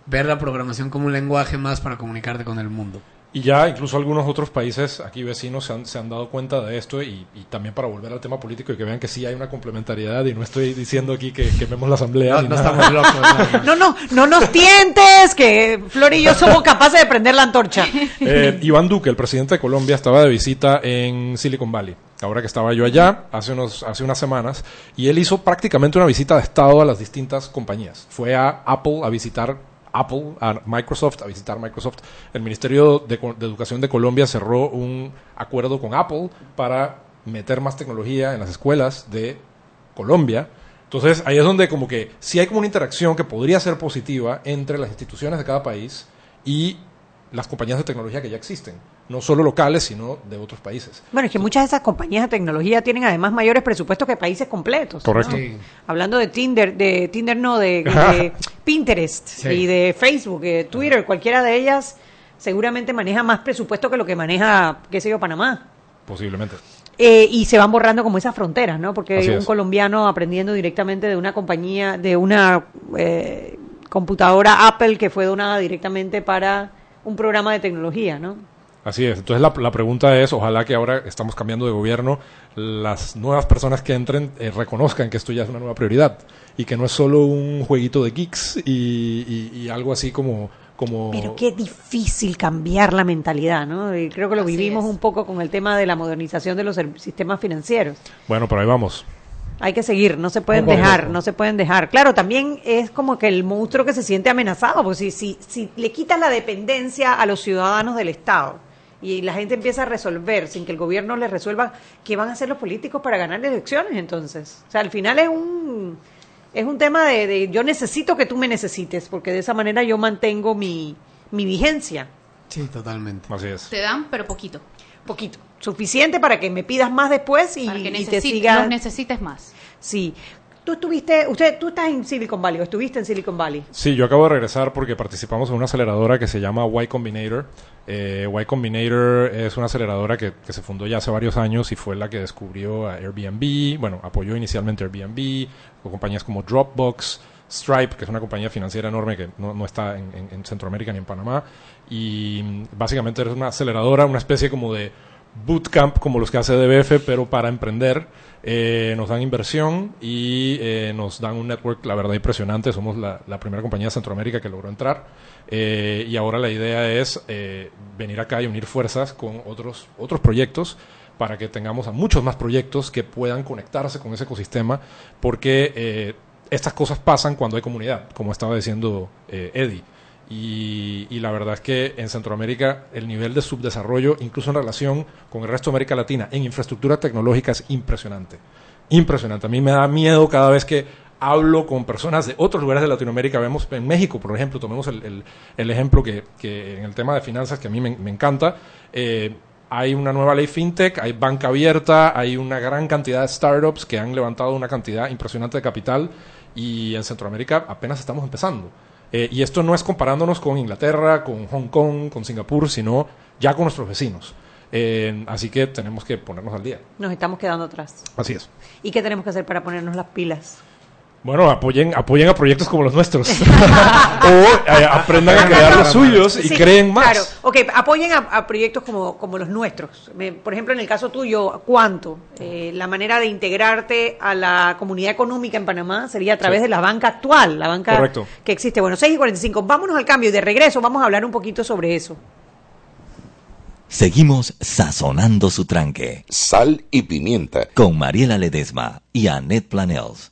ver la programación como un lenguaje más para comunicarte con el mundo. Y ya incluso algunos otros países aquí vecinos se han, se han dado cuenta de esto y, y también para volver al tema político y que vean que sí hay una complementariedad y no estoy diciendo aquí que quememos la asamblea. No, ni no nada. estamos locos. No, no, no nos tientes, que Flor y yo somos capaces de prender la antorcha. Eh, Iván Duque, el presidente de Colombia, estaba de visita en Silicon Valley. Ahora que estaba yo allá, hace, unos, hace unas semanas, y él hizo prácticamente una visita de estado a las distintas compañías. Fue a Apple a visitar Apple, a Microsoft, a visitar Microsoft. El Ministerio de, Educación de Colombia cerró un acuerdo con Apple para meter más tecnología en las escuelas de Colombia. Entonces ahí es donde como que sí hay como una interacción que podría ser positiva entre las instituciones de cada país y las compañías de tecnología que ya existen, no solo locales, sino de otros países. Bueno, es que muchas de esas compañías de tecnología tienen además mayores presupuestos que países completos. ¿no? Correcto. Sí. Hablando de Tinder, de Tinder no, de, de Pinterest Sí. y de Facebook, de Twitter, cualquiera de ellas seguramente maneja más presupuesto que lo que maneja, qué sé yo, Panamá. Posiblemente. Eh, y se van borrando como esas fronteras, ¿no? Porque Así un es. colombiano aprendiendo directamente de una compañía, de una eh, computadora Apple que fue donada directamente para un programa de tecnología, ¿no? Así es. Entonces la, la pregunta es, ojalá que ahora estamos cambiando de gobierno, las nuevas personas que entren eh, reconozcan que esto ya es una nueva prioridad y que no es solo un jueguito de geeks y, y- y algo así como... como Pero qué difícil cambiar la mentalidad, ¿no? Y creo que lo Así vivimos es. un poco con el tema de la modernización de los sistemas financieros. Bueno, pero ahí vamos. Hay que seguir, no se pueden dejar, no se pueden dejar. Claro, también es como que el monstruo que se siente amenazado, porque si, si, si le quitas la dependencia a los ciudadanos del Estado y la gente empieza a resolver sin que el gobierno les resuelva, ¿qué van a hacer los políticos para ganar elecciones entonces? O sea, al final es un, es un tema de, de yo necesito que tú me necesites, porque de esa manera yo mantengo mi, mi vigencia. Sí, totalmente. Así es. Te dan, pero poquito. Poquito. Suficiente para que me pidas más después y, Para que y te sigas. los necesites más. Sí. Tú estuviste, usted, tú estás en Silicon Valley, o estuviste en Silicon Valley. Sí, yo acabo de regresar porque participamos en una aceleradora que se llama Y Combinator. Eh, y Combinator es una aceleradora que, que se fundó ya hace varios años y fue la que descubrió a Airbnb, bueno, apoyó inicialmente Airbnb, o compañías como Dropbox, Stripe, que es una compañía financiera enorme que no, está en Centroamérica ni en Panamá. Y mm, básicamente es una aceleradora, una especie como de bootcamp como los que hace DBF, pero para emprender. Eh, nos dan inversión y eh, nos dan un network, la verdad, impresionante. Somos la, primera compañía de Centroamérica que logró entrar. Eh, y ahora la idea es venir acá y unir fuerzas con otros, otros proyectos para que tengamos a muchos más proyectos que puedan conectarse con ese ecosistema, porque estas cosas pasan cuando hay comunidad, como estaba diciendo Eddie. Y, y la verdad es que en Centroamérica el nivel de subdesarrollo, incluso en relación con el resto de América Latina, en infraestructura tecnológica es impresionante. Impresionante. A mí me da miedo cada vez que hablo con personas de otros lugares de Latinoamérica. Vemos en México, por ejemplo, tomemos el, el- ejemplo que, que en el tema de finanzas que a mí me, me encanta. eh, hay una nueva ley fintech, hay banca abierta, hay una gran cantidad de startups que han levantado una cantidad impresionante de capital y en Centroamérica apenas estamos empezando. Eh, y esto no es comparándonos con Inglaterra, con Hong Kong, con Singapur, sino ya con nuestros vecinos. Eh, así que tenemos que ponernos al día. Nos estamos quedando atrás. Así es. ¿Y qué tenemos que hacer para ponernos las pilas? Bueno, apoyen, apoyen a proyectos como los nuestros. o eh, aprendan a crear los suyos y Sí, creen más. Claro, ok, apoyen a, a proyectos como, como los nuestros. Me- por ejemplo, en el caso tuyo, ¿cuánto? Eh, la manera de integrarte a la comunidad económica en Panamá sería a través Sí. de la banca actual, la banca Correcto. que existe. Bueno, 6 y 45, vámonos al cambio y de regreso vamos a hablar un poquito sobre eso. Seguimos sazonando su tranque. Sal y pimienta. Con Mariela Ledesma y Annette Planels.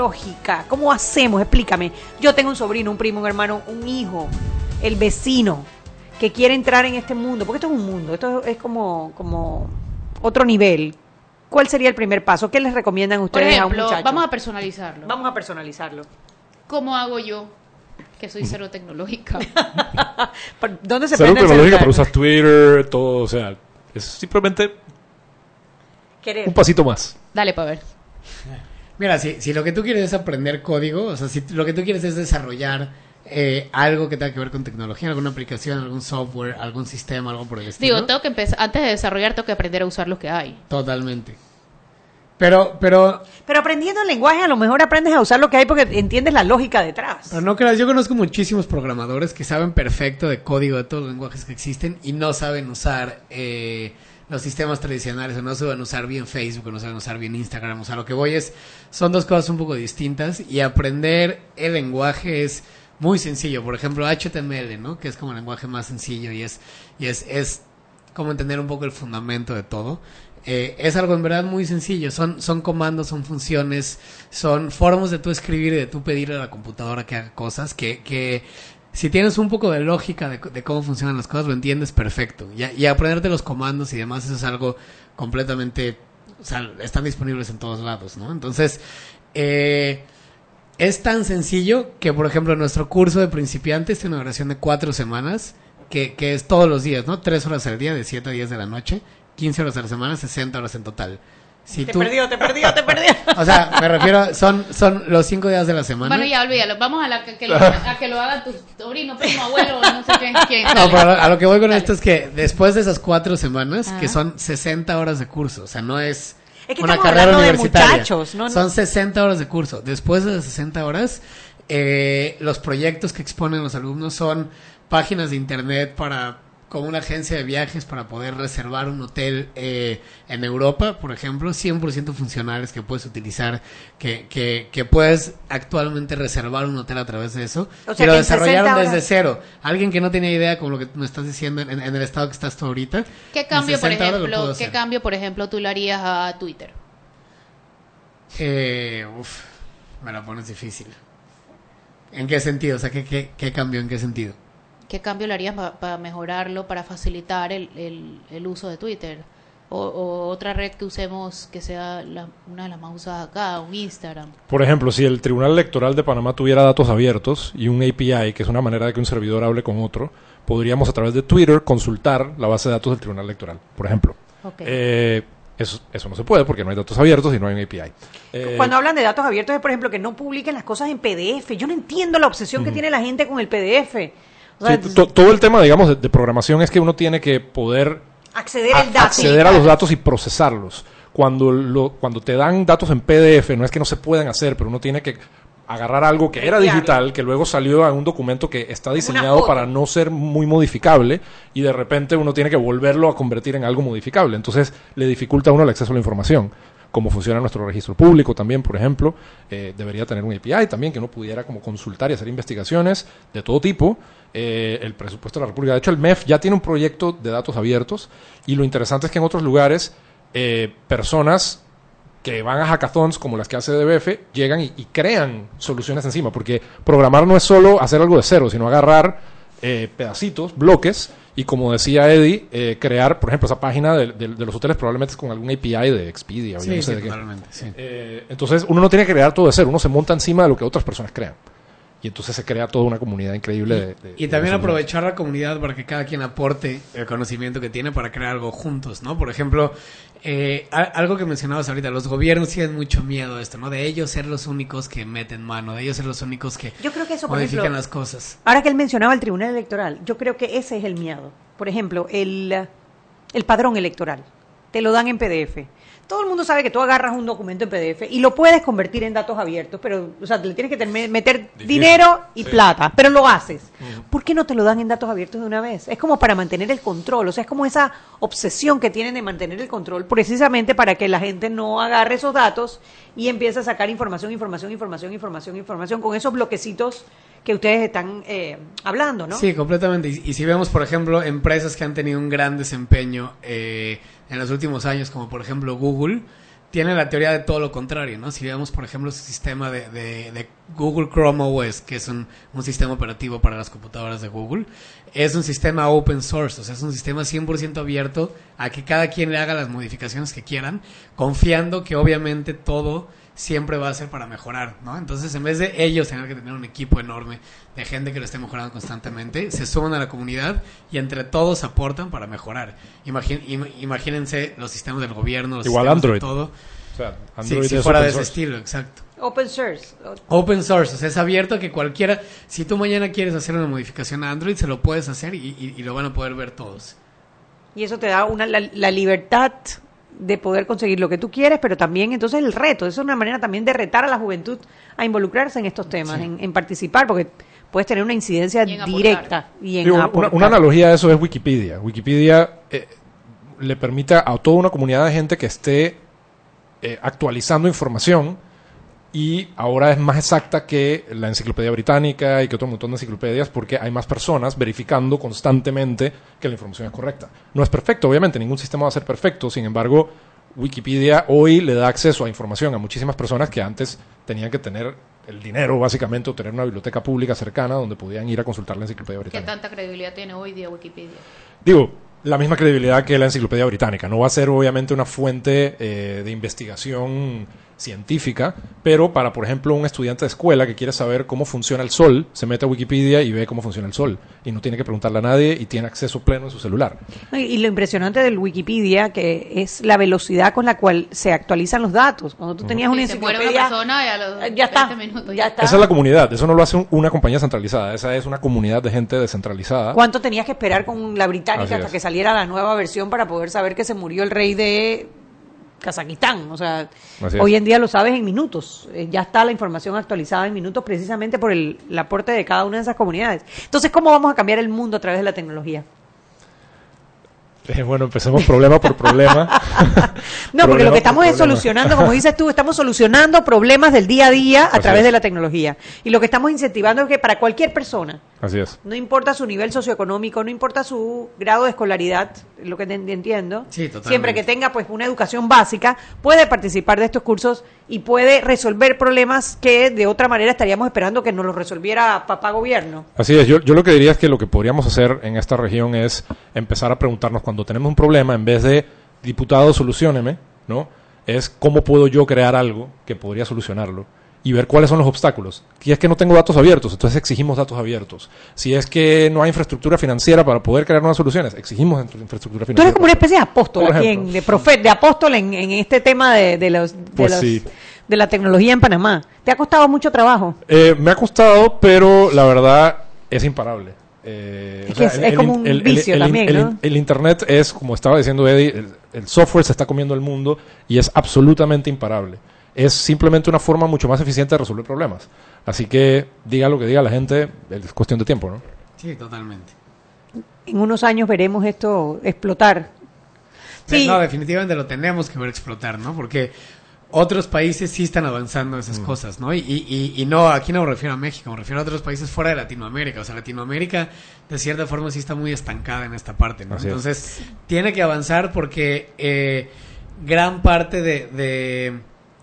Tecnológica. ¿Cómo hacemos? Explícame. Yo tengo un sobrino, un primo, un hermano, un hijo, el vecino que quiere entrar en este mundo, porque esto es un mundo, esto es como, como otro nivel. ¿Cuál sería el primer paso? ¿Qué les recomiendan ustedes Por ejemplo, a un muchacho? vamos a personalizarlo. Vamos a personalizarlo. ¿Cómo hago yo? Que soy cero tecnológica. ¿Dónde se Cero tecnológica, pero usas Twitter, todo, o sea, es simplemente Querer. un pasito más. Dale, para ver. Mira, si, si lo que tú quieres es aprender código, o sea, si lo que tú quieres es desarrollar eh, algo que tenga que ver con tecnología, alguna aplicación, algún software, algún sistema, algo por el estilo. Digo, tengo que empezar, antes de desarrollar, tengo que aprender a usar lo que hay. Totalmente. Pero, pero, Pero aprendiendo el lenguaje, a lo mejor aprendes a usar lo que hay porque entiendes la lógica detrás. pero no creas, yo conozco muchísimos programadores que saben perfecto de código de todos los lenguajes que existen y no saben usar eh, los sistemas tradicionales o no saben usar bien Facebook o no saben usar bien Instagram. O sea, lo que voy es, son dos cosas un poco distintas y aprender el lenguaje es muy sencillo. Por ejemplo, HTML, ¿no? Que es como el lenguaje más sencillo y es, y es, es como entender un poco el fundamento de todo. Eh, es algo en verdad muy sencillo. Son, son comandos, son funciones, son formas de tú escribir y de tú pedirle a la computadora que haga cosas que, que si tienes un poco de lógica de, de cómo funcionan las cosas, lo entiendes perfecto. Y, y aprenderte los comandos y demás, eso es algo completamente... O sea, están disponibles en todos lados, ¿no? Entonces, eh, es tan sencillo que, por ejemplo, nuestro curso de principiantes tiene una duración de cuatro semanas, que, que es todos los días, ¿no? Tres horas al día, de 7 a 10 de la noche, 15 horas a la semana, 60 horas en total. Si te tú- perdió, te perdió, te perdió. o sea, me refiero, son, son los cinco días de la semana. Bueno, ya olvídalo. Vamos a, la que, que lo, a que lo haga tu sobrino, primo, abuelo, no sé quién. quién. No, pero a lo, que voy con esto es que después de esas cuatro semanas, Ajá. que son 60 horas de curso, o sea, no es... Es que una carrera universitaria. muchachos, ¿no? Son 60 horas de curso. Después de las 60 horas, eh, los proyectos que exponen los alumnos son páginas de internet para como una agencia de viajes para poder reservar un hotel eh, en Europa, por ejemplo, 100% funcionales que puedes utilizar, que, que, que puedes actualmente reservar un hotel a través de eso. O sea, y lo desarrollaron 60 desde cero. Alguien que no tenía idea, como lo que me estás diciendo, en, en el estado que estás tú ahorita. ¿Qué cambio, por 60 horas lo ejemplo, qué cambio, por ejemplo, tú le harías a Twitter? Eh, uf, me la pones difícil. ¿En qué sentido? O sea, ¿qué, qué, qué cambió? ¿En qué sentido? ¿Qué cambio le harías para mejorarlo, para facilitar el, el, el uso de Twitter? O, o otra red que usemos que sea la- una de las más usadas acá, un Instagram. Por ejemplo, si el Tribunal Electoral de Panamá tuviera datos abiertos y un API, que es una manera de que un servidor hable con otro, podríamos a través de Twitter consultar la base de datos del Tribunal Electoral, por ejemplo. Ok. Eh, eso, eso no se puede porque no hay datos abiertos y no hay un API. Eh, Cuando hablan de datos abiertos es, por ejemplo, que no publiquen las cosas en PDF. Yo no entiendo la obsesión que tiene la gente con el PDF. O sea, sí, to- todo el tema, digamos, de, de programación es que uno tiene que poder acceder a- al dato. acceder a los datos y procesarlos. Cuando, lo, cuando te dan datos en PDF, no es que no se puedan hacer, pero uno tiene que agarrar algo que era digital, que luego salió a un documento que está diseñado para no ser muy modificable y de repente uno tiene que volverlo a convertir en algo modificable. Entonces le dificulta a uno el acceso a la información. Cómo funciona nuestro registro público también, por ejemplo, eh, debería tener un API también que uno pudiera como consultar y hacer investigaciones de todo tipo. Eh, el presupuesto de la República, de hecho el MEF ya tiene un proyecto de datos abiertos y lo interesante es que en otros lugares eh, personas que van a hackathons como las que hace DBF llegan y, y crean soluciones encima, porque programar no es solo hacer algo de cero, sino agarrar eh, pedacitos, bloques, y como decía Eddie, eh, crear, por ejemplo, esa página de, de- de los hoteles probablemente es con algún API de Expedia o yo Sí, no sé sí, de qué. totalmente, sí. Eh, entonces uno no tiene que crear todo de cero, uno se monta encima de lo que otras personas crean. Y entonces se crea toda una comunidad increíble de... de- Y también aprovechar la comunidad para que cada quien aporte el conocimiento que tiene para crear algo juntos, ¿no? Por ejemplo, eh, algo que mencionabas ahorita, los gobiernos tienen mucho miedo a esto, ¿no? De ellos ser los únicos que meten mano, de ellos ser los únicos que Yo creo que eso, modifican ejemplo, las cosas. Ahora que él mencionaba el Tribunal Electoral, yo creo que ese es el miedo. Por ejemplo, el, el padrón electoral. Te lo dan en PDF. Todo el mundo sabe que tú agarras un documento en PDF y lo puedes convertir en datos abiertos, pero, o sea, le tienes que meter dinero y plata, pero lo haces. ¿Por qué no te lo dan en datos abiertos de una vez? Es como para mantener el control, o sea, es como esa obsesión que tienen de mantener el control, precisamente para que la gente no agarre esos datos y empiece a sacar información, información, información, información, información, con esos bloquecitos que ustedes están eh, hablando, ¿no? Sí, completamente. Y, y si vemos, por ejemplo, empresas que han tenido un gran desempeño eh, en los últimos años, como por ejemplo Google, tienen la teoría de todo lo contrario, ¿no? Si vemos, por ejemplo, su sistema de, de- de Google Chrome OS, que es un, un sistema operativo para las computadoras de Google, es un sistema open source, o sea, es un sistema 100% abierto a que cada quien le haga las modificaciones que quieran, confiando que obviamente todo siempre va a ser para mejorar, ¿no? Entonces, en vez de ellos tener que tener un equipo enorme de gente que lo esté mejorando constantemente, se suman a la comunidad y entre todos aportan para mejorar. Imagín- im- imagínense los sistemas del gobierno, los Igual sistemas Android. de todo. O sea, Sí, Android si es fuera open de ese source. estilo, exacto. Open source. Open source, o sea, es abierto a que cualquiera, si tú mañana quieres hacer una modificación a Android, se lo puedes hacer y, y- y lo van a poder ver todos. Y eso te da una, la, la libertad de poder conseguir lo que tú quieres, pero también entonces el reto. Eso es una manera también de retar a la juventud a involucrarse en estos temas, Sí. en, en participar, porque puedes tener una incidencia Y en aportar. directa y en Digo, una, una analogía de eso es Wikipedia. Wikipedia eh, le permite a toda una comunidad de gente que esté eh, actualizando información y ahora es más exacta que la enciclopedia británica y que otro montón de enciclopedias porque hay más personas verificando constantemente que la información es correcta. No es perfecto, obviamente, ningún sistema va a ser perfecto, sin embargo, Wikipedia hoy le da acceso a información a muchísimas personas que antes tenían que tener el dinero, básicamente, o tener una biblioteca pública cercana donde podían ir a consultar la enciclopedia ¿Qué británica. tanta credibilidad tiene hoy día Wikipedia? Digo, la misma credibilidad que la enciclopedia británica. No va a ser obviamente una fuente eh, de investigación científica, pero para, por ejemplo, un estudiante de escuela que quiere saber cómo funciona el sol, se mete a Wikipedia y ve cómo funciona el sol. Y no tiene que preguntarle a nadie y tiene acceso pleno en su celular. Y lo impresionante del Wikipedia que es la velocidad con la cual se actualizan los datos. Cuando tú tenías una Sí, se muere una enciclopedia, persona y a los ya está, 20 minutos ya está. Esa es la comunidad, eso no lo hace un- una compañía centralizada, esa es una comunidad de gente descentralizada. ¿Cuánto tenías que esperar con la británica Así hasta es. que saliera la nueva versión para poder saber que se murió el rey de Kazajistán. O sea, hoy en día lo sabes en minutos. Eh, ya está la información actualizada en minutos precisamente por el, el aporte de cada una de esas comunidades. Entonces, ¿cómo vamos a cambiar el mundo a través de la tecnología? Eh, bueno, empecemos problema por problema. No, porque lo que estamos es solucionando, como dices tú, estamos solucionando problemas del día a día a Así través es. de la tecnología. Y lo que estamos incentivando es que para cualquier persona, Así es. no importa su nivel socioeconómico, no importa su grado de escolaridad, lo que entiendo, Sí, totalmente. siempre que tenga pues una educación básica, puede participar de estos cursos y puede resolver problemas que de otra manera estaríamos esperando que nos los resolviera papá gobierno. Así es, yo, yo lo que diría es que lo que podríamos hacer en esta región es empezar a preguntarnos cuando tenemos un problema, en vez de diputado, solucioneme, ¿no? Es cómo puedo yo crear algo que podría solucionarlo y ver cuáles son los obstáculos. Si es que no tengo datos abiertos, entonces exigimos datos abiertos. Si es que no hay infraestructura financiera para poder crear nuevas soluciones, exigimos infra- infraestructura Tú financiera. eres como una especie de apóstol aquí, en- de, profe- de apóstol en, en este tema de, de los, de, Pues los- sí. de la tecnología en Panamá. ¿Te ha costado mucho trabajo? Eh, me ha costado, pero la verdad es imparable. Eh, Es es- es como un vicio también, el- ¿no? el Internet es, como estaba diciendo Eddie, el, el software se está comiendo el mundo y es absolutamente imparable. Es simplemente una forma mucho más eficiente de resolver problemas. Así que diga lo que diga la gente, es cuestión de tiempo, ¿no? Sí, totalmente. En unos años veremos esto explotar. Sí, No, definitivamente lo tenemos que ver explotar, ¿no? Porque otros países sí están avanzando Mm. esas cosas, ¿no? Y, y, y no, aquí no me refiero a México, me refiero a otros países fuera de Latinoamérica. O sea, Latinoamérica de cierta forma sí está muy estancada en esta parte, ¿no? Así es. Entonces, tiene que avanzar porque eh, gran parte de, de-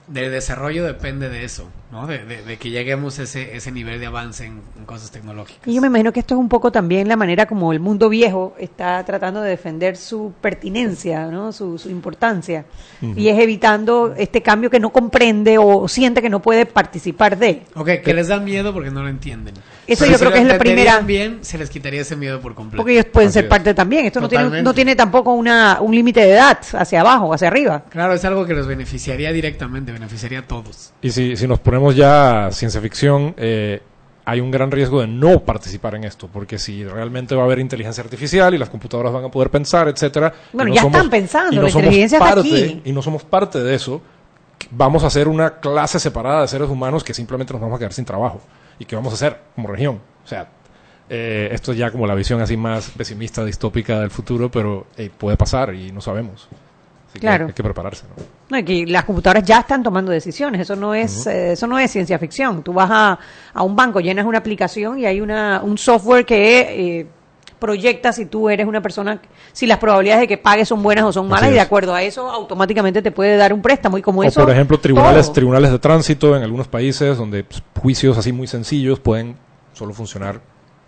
del desarrollo depende de eso, ¿no? De, de- de que lleguemos a ese, ese nivel de avance en, en cosas tecnológicas. Y yo me imagino que esto es un poco también la manera como el mundo viejo está tratando de defender su pertinencia, ¿no? su, su importancia. Y es evitando este cambio que no comprende o siente que no puede participar de. Ok, que les da miedo porque no lo entienden. Eso Pero yo si creo que es la primera- bien, se les quitaría ese miedo por completo. Porque ellos pueden ser parte también. Esto no tiene, no tiene tampoco una, un límite de edad hacia abajo, hacia arriba. Claro, es algo que los beneficiaría directamente, beneficiaría a todos. Y si, si nos ponemos ya a ciencia ficción, eh, hay un gran riesgo de no participar en esto, porque si realmente va a haber inteligencia artificial y las computadoras van a poder pensar, etcétera. Bueno, no ya somos- están pensando, no la inteligencia está parte- aquí. Y no somos parte de eso, vamos a ser una clase separada de seres humanos que simplemente nos vamos a quedar sin trabajo. ¿Y qué vamos a hacer como región? O sea, eh, esto es ya como la visión así más pesimista, distópica del futuro, pero eh, puede pasar y no sabemos. Así que Claro. hay que prepararse. ¿no? No, y que las computadoras ya están tomando decisiones, eso no es eh, eso no es ciencia ficción. Tú vas a, a un banco, llenas una aplicación y hay una un software que eh, proyecta si tú eres una persona, si las probabilidades de que pagues son buenas o son malas y de acuerdo a eso automáticamente te puede dar un préstamo. Y como O eso por ejemplo, tribunales, todo. tribunales de tránsito en algunos países donde pues, juicios así muy sencillos pueden solo funcionar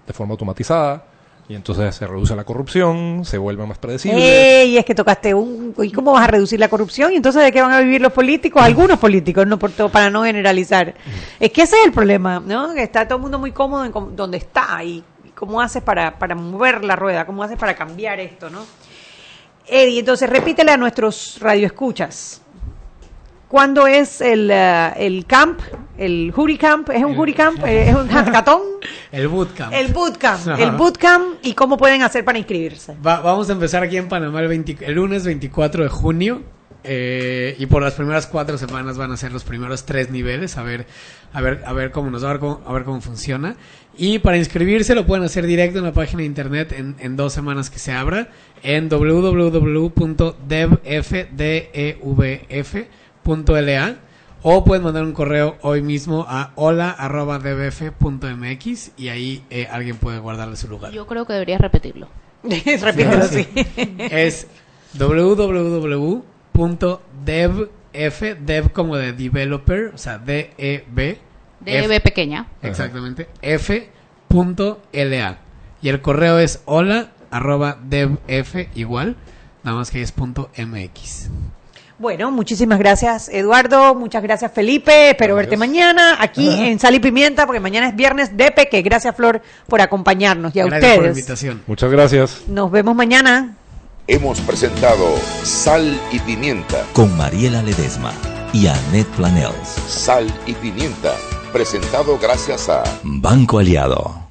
de forma automatizada y entonces se reduce la corrupción, se vuelve más predecible. Ey, es que tocaste un... ¿Y cómo vas a reducir la corrupción? ¿Y entonces de qué van a vivir los políticos? Algunos políticos, no por todo, para no generalizar. Es que ese es el problema, ¿no? Que está todo el mundo muy cómodo en donde está. ¿Y y cómo haces para, para mover la rueda? ¿Cómo haces para cambiar esto, no? Eddie, entonces repítele a nuestros radioescuchas. ¿Cuándo es el, eh, el camp? ¿El Jury Camp? ¿Es un Jury Camp? ¿Es un hackathon? El bootcamp. El bootcamp. El bootcamp y cómo pueden hacer para inscribirse. Va- vamos a empezar aquí en Panamá el, 20 el lunes 24 de junio. eh, y por las primeras cuatro semanas van a ser los primeros tres niveles. A ver, a ver, a ver cómo nos va, a ver cómo, a ver cómo funciona. Y para inscribirse lo pueden hacer directo en la página de internet en, en dos semanas que se abra en o pueden mandar un correo hoy mismo a hola.dbf.mx y ahí eh, alguien puede guardarle su lugar. Yo creo que deberías repetirlo. Repítelo, sí. Es www.devf, dev como de developer, o sea, D-E-B. DEB pequeña. Exactamente. F.la. Y el correo es hola arroba devf igual, nada más que es punto MX. Bueno, muchísimas gracias Eduardo, muchas gracias Felipe, espero verte mañana aquí Ajá. en Sal y Pimienta porque mañana es viernes de Peque. Gracias Flor por acompañarnos y a Gracias por la ustedes. invitación. Muchas gracias. Nos vemos mañana. Hemos presentado Sal y Pimienta. Con Mariela Ledesma y Annette Planels. Sal y Pimienta. Presentado gracias a Banco Aliado.